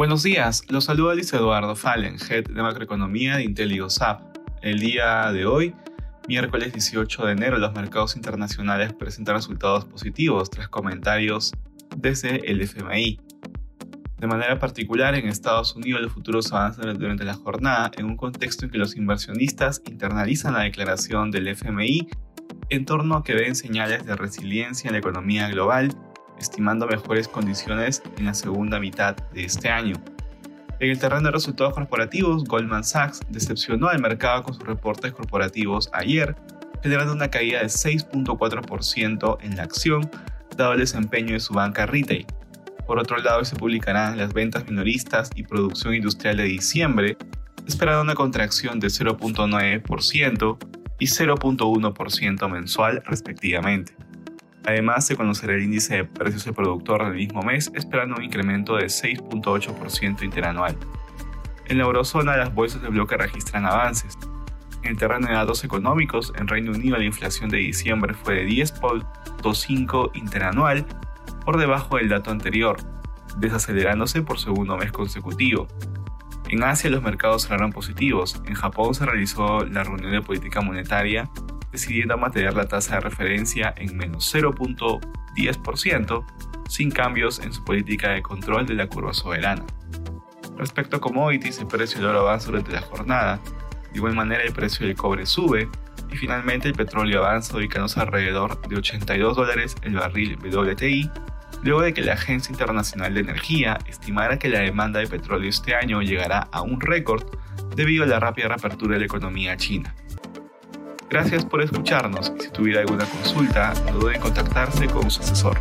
Buenos días, los saluda Luis Eduardo Fallen, Head de Macroeconomía de IntelliGoSap. El día de hoy, miércoles 18 de enero, los mercados internacionales presentan resultados positivos tras comentarios desde el FMI. De manera particular, en Estados Unidos los futuros avanzan durante la jornada en un contexto en que los inversionistas internalizan la declaración del FMI en torno a que ven señales de resiliencia en la economía global estimando mejores condiciones en la segunda mitad de este año. En el terreno de resultados corporativos, Goldman Sachs decepcionó al mercado con sus reportes corporativos ayer, generando una caída de 6.4% en la acción, dado el desempeño de su banca retail. Por otro lado, se publicarán las ventas minoristas y producción industrial de diciembre, esperando una contracción de 0.9% y 0.1% mensual respectivamente. Además, se conocerá el índice de precios del productor del mismo mes, esperando un incremento de 6.8% interanual. En la eurozona, las bolsas de bloque registran avances. En el terreno de datos económicos, en Reino Unido la inflación de diciembre fue de 10.5 interanual, por debajo del dato anterior, desacelerándose por segundo mes consecutivo. En Asia los mercados cerraron positivos. En Japón se realizó la reunión de política monetaria decidiendo mantener la tasa de referencia en menos 0.10%, sin cambios en su política de control de la curva soberana. Respecto a commodities, el precio del oro avanza durante la jornada, de igual manera el precio del cobre sube, y finalmente el petróleo avanza ubicándose alrededor de 82 dólares el barril WTI, luego de que la Agencia Internacional de Energía estimara que la demanda de petróleo este año llegará a un récord debido a la rápida reapertura de la economía china. Gracias por escucharnos y si tuviera alguna consulta, no duden en contactarse con su asesor.